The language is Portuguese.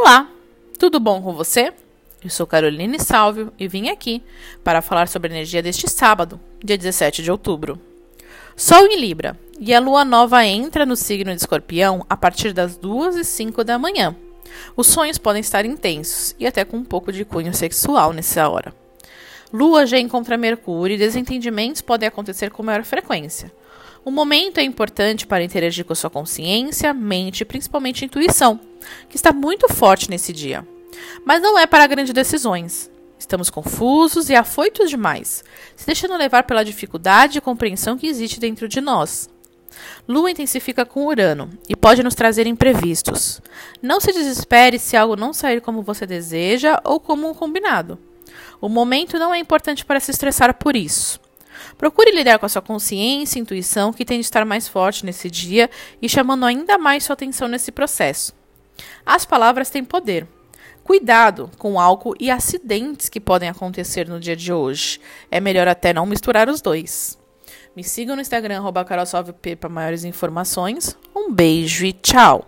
Olá, tudo bom com você? Eu sou Caroline Salvio e vim aqui para falar sobre a energia deste sábado, dia 17 de outubro. Sol em Libra e a lua nova entra no signo de Escorpião a partir das 2 e 5 da manhã. Os sonhos podem estar intensos e até com um pouco de cunho sexual nessa hora. Lua já encontra Mercúrio e desentendimentos podem acontecer com maior frequência. O momento é importante para interagir com sua consciência, mente e principalmente intuição, que está muito forte nesse dia. Mas não é para grandes decisões. Estamos confusos e afoitos demais, se deixando levar pela dificuldade e compreensão que existe dentro de nós. Lua intensifica com Urano e pode nos trazer imprevistos. Não se desespere se algo não sair como você deseja ou como um combinado. O momento não é importante para se estressar por isso. Procure lidar com a sua consciência e intuição, que tem de estar mais forte nesse dia e chamando ainda mais sua atenção nesse processo. As palavras têm poder. Cuidado com álcool e acidentes que podem acontecer no dia de hoje. É melhor até não misturar os dois. Me sigam no Instagram, carolsalvep, para maiores informações. Um beijo e tchau!